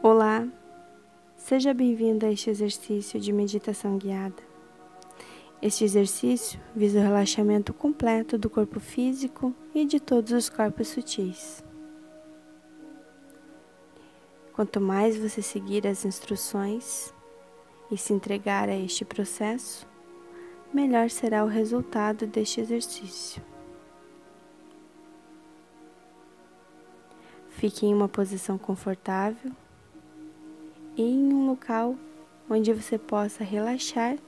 Olá, seja bem-vindo a este exercício de meditação guiada. Este exercício visa o relaxamento completo do corpo físico e de todos os corpos sutis. Quanto mais você seguir as instruções e se entregar a este processo, melhor será o resultado deste exercício. Fique em uma posição confortável em um local onde você possa relaxar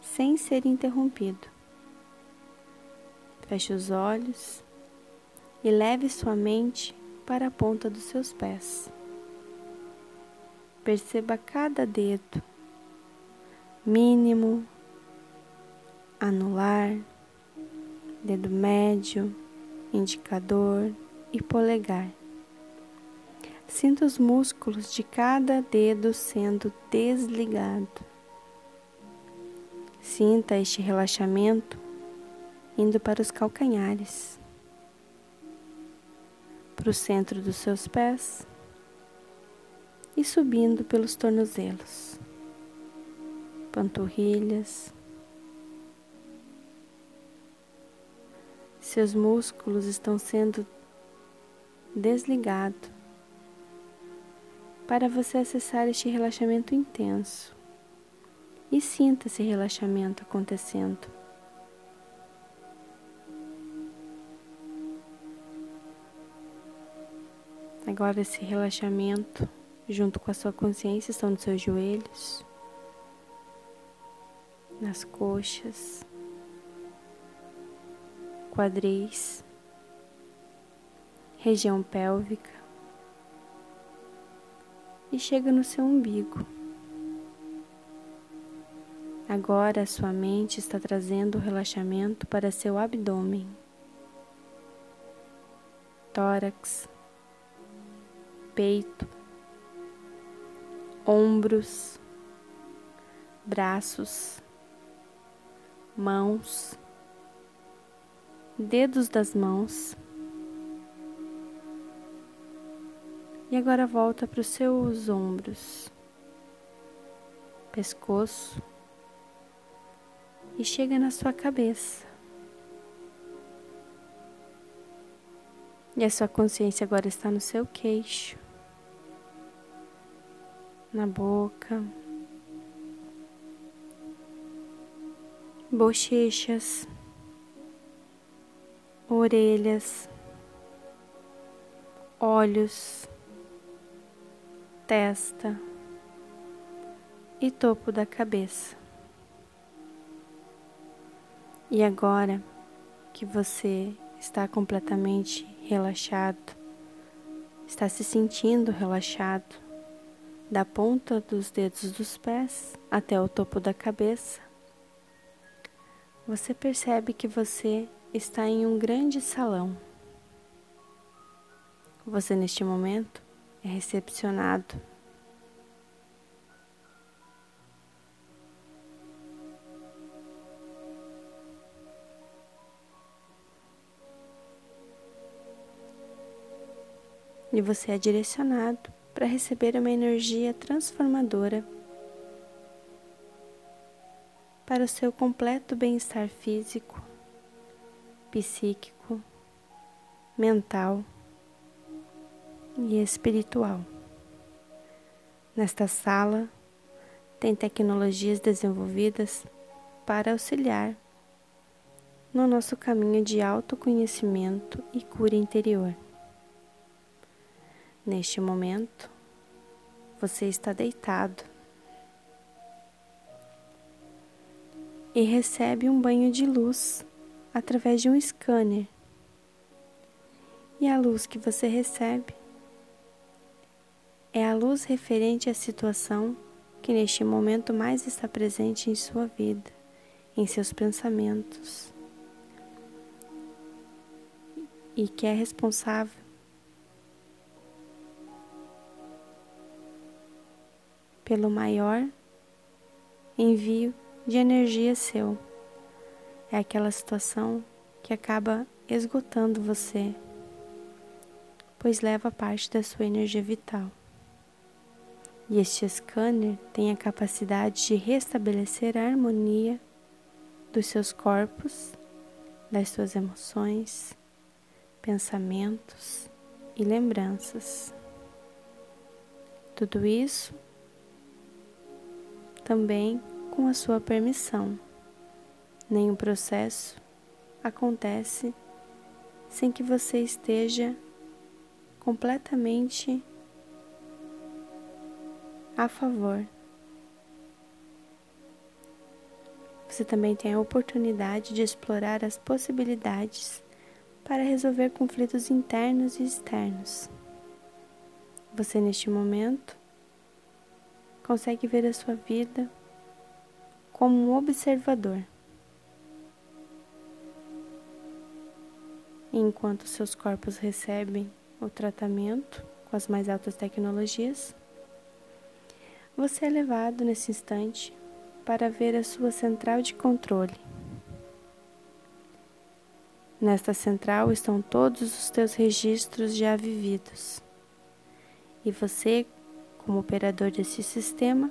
sem ser interrompido. Feche os olhos e leve sua mente para a ponta dos seus pés. Perceba cada dedo, mínimo, anular, dedo médio, indicador e polegar. Sinta os músculos de cada dedo sendo desligado. Sinta este relaxamento indo para os calcanhares, para o centro dos seus pés e subindo pelos tornozelos, panturrilhas. Seus músculos estão sendo desligados para você acessar este relaxamento intenso. E sinta esse relaxamento acontecendo. Agora, esse relaxamento, junto com a sua consciência, estão nos seus joelhos, nas coxas, quadris, região pélvica e chega no seu umbigo. Agora a sua mente está trazendo o relaxamento para seu abdômen, tórax, peito, ombros, braços, mãos, dedos das mãos E agora volta para os seus ombros, pescoço e chega na sua cabeça. E a sua consciência agora está no seu queixo, na boca, bochechas, orelhas, olhos testa e topo da cabeça. E agora que você está completamente relaxado, está se sentindo relaxado, da ponta dos dedos dos pés até o topo da cabeça, você percebe que você está em um grande salão. Você, neste momento, é recepcionado. E você é direcionado para receber uma energia transformadora para o seu completo bem-estar físico, psíquico, mental e espiritual. Nesta sala, tem tecnologias desenvolvidas para auxiliar no nosso caminho de autoconhecimento e cura interior. Neste momento, você está deitado e recebe um banho de luz através de um scanner. E a luz que você recebe é a luz referente à situação que neste momento mais está presente em sua vida, em seus pensamentos, e que é responsável pelo maior envio de energia seu. É aquela situação que acaba esgotando você, pois leva parte da sua energia vital. E este scanner tem a capacidade de restabelecer a harmonia dos seus corpos, das suas emoções, pensamentos e lembranças. Tudo isso também com a sua permissão. Nenhum processo acontece sem que você esteja completamente a favor. Você também tem a oportunidade de explorar as possibilidades para resolver conflitos internos e externos. Você, neste momento, consegue ver a sua vida como um observador. Enquanto seus corpos recebem o tratamento com as mais altas tecnologias, você é levado nesse instante para ver a sua central de controle. Nesta central estão todos os teus registros já vividos. E você, como operador desse sistema,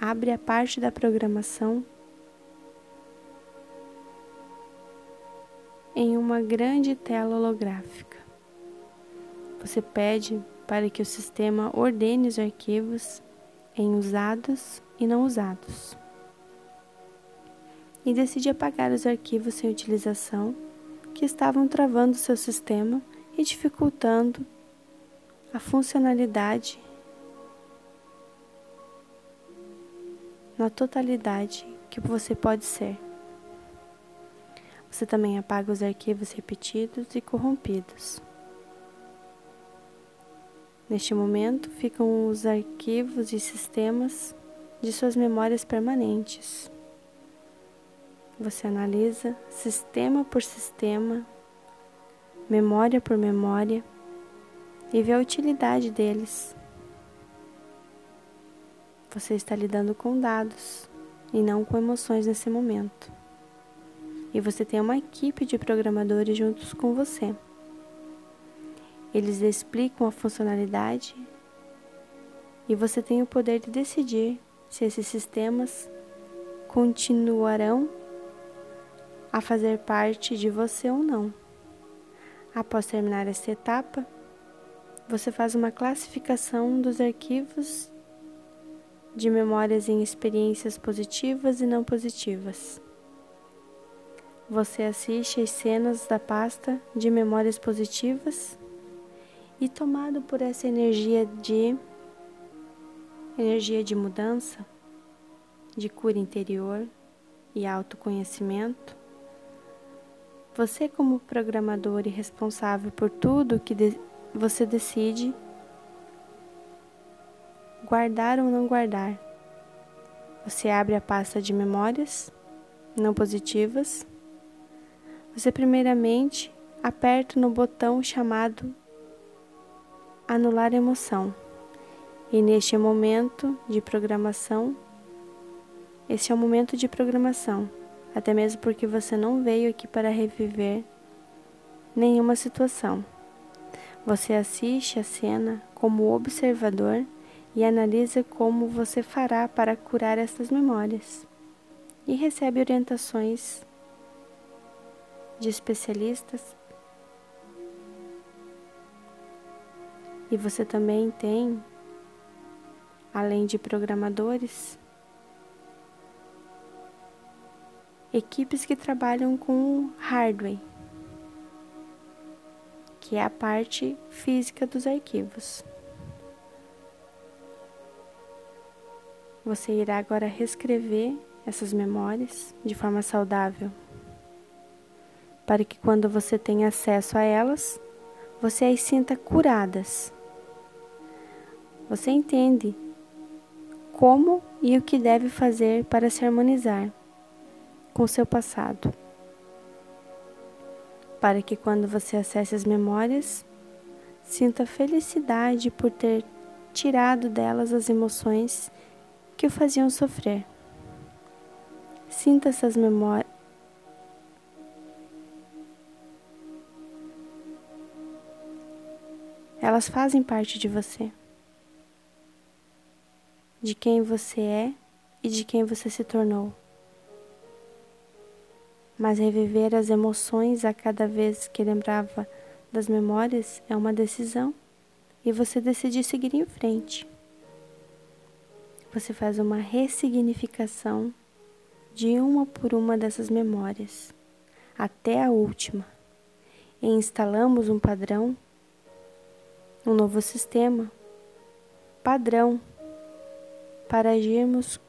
abre a parte da programação em uma grande tela holográfica. Você pede para que o sistema ordene os arquivos em usados e não usados. E decide apagar os arquivos sem utilização que estavam travando seu sistema e dificultando a funcionalidade na totalidade que você pode ser. Você também apaga os arquivos repetidos e corrompidos. Neste momento ficam os arquivos e sistemas de suas memórias permanentes. Você analisa sistema por sistema, memória por memória e vê a utilidade deles. Você está lidando com dados e não com emoções nesse momento. E você tem uma equipe de programadores juntos com você. Eles explicam a funcionalidade e você tem o poder de decidir se esses sistemas continuarão a fazer parte de você ou não. Após terminar essa etapa, você faz uma classificação dos arquivos de memórias em experiências positivas e não positivas. Você assiste às cenas da pasta de memórias positivas e tomado por essa energia de energia de mudança, de cura interior e autoconhecimento, você como programador e responsável por tudo que de você decide guardar ou não guardar. Você abre a pasta de memórias não positivas. Você primeiramente aperta no botão chamado anular emoção. E neste momento de programação, esse é o momento de programação, até mesmo porque você não veio aqui para reviver nenhuma situação. Você assiste a cena como observador e analisa como você fará para curar essas memórias. E recebe orientações de especialistas E você também tem, além de programadores, equipes que trabalham com hardware, que é a parte física dos arquivos. Você irá agora reescrever essas memórias de forma saudável, para que quando você tenha acesso a elas, você as sinta curadas você entende como e o que deve fazer para se harmonizar com seu passado. Para que quando você acesse as memórias, sinta felicidade por ter tirado delas as emoções que o faziam sofrer. Sinta essas memórias. Elas fazem parte de você. De quem você é e de quem você se tornou. Mas reviver as emoções a cada vez que lembrava das memórias é uma decisão e você decide seguir em frente. Você faz uma ressignificação de uma por uma dessas memórias, até a última, e instalamos um padrão, um novo sistema, padrão, para agirmos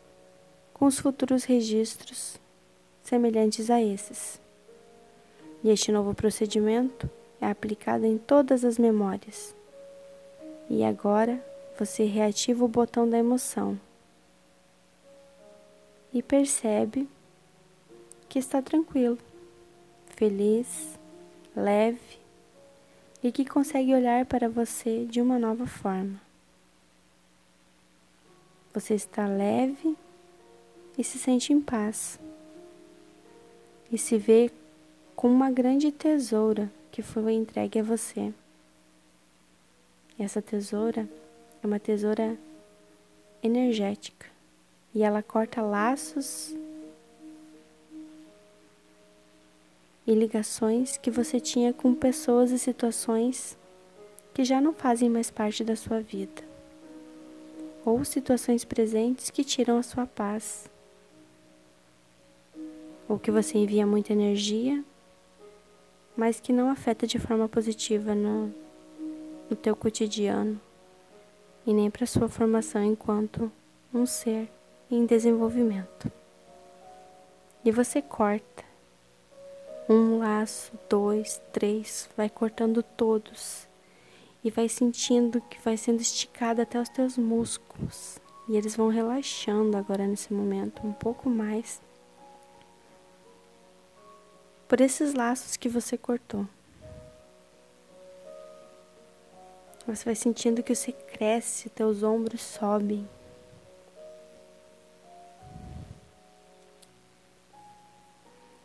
com os futuros registros semelhantes a esses. E este novo procedimento é aplicado em todas as memórias. E agora você reativa o botão da emoção e percebe que está tranquilo, feliz, leve e que consegue olhar para você de uma nova forma. Você está leve e se sente em paz. E se vê com uma grande tesoura que foi entregue a você. E essa tesoura é uma tesoura energética. E ela corta laços e ligações que você tinha com pessoas e situações que já não fazem mais parte da sua vida, ou situações presentes que tiram a sua paz, ou que você envia muita energia, mas que não afeta de forma positiva no, no teu cotidiano e nem para sua formação enquanto um ser em desenvolvimento. E você corta. Um laço, dois, três, vai cortando todos e vai sentindo que vai sendo esticado até os teus músculos. E eles vão relaxando agora nesse momento um pouco mais por esses laços que você cortou. Você vai sentindo que você cresce, teus ombros sobem.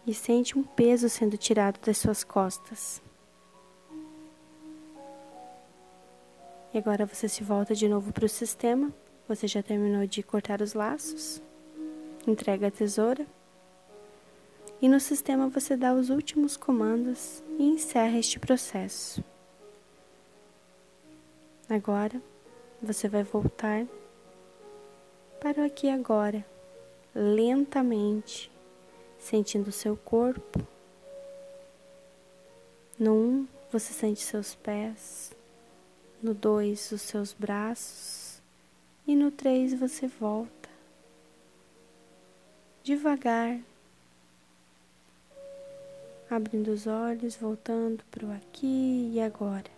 e sente um peso sendo tirado das suas costas. E agora você se volta de novo para o sistema. Você já terminou de cortar os laços, entrega a tesoura. E no sistema você dá os últimos comandos e encerra este processo. Agora você vai voltar para o aqui agora, lentamente sentindo seu corpo. No um, você sente seus pés. No dois, os seus braços. E no três, você volta. Devagar. Abrindo os olhos, voltando para o aqui e agora.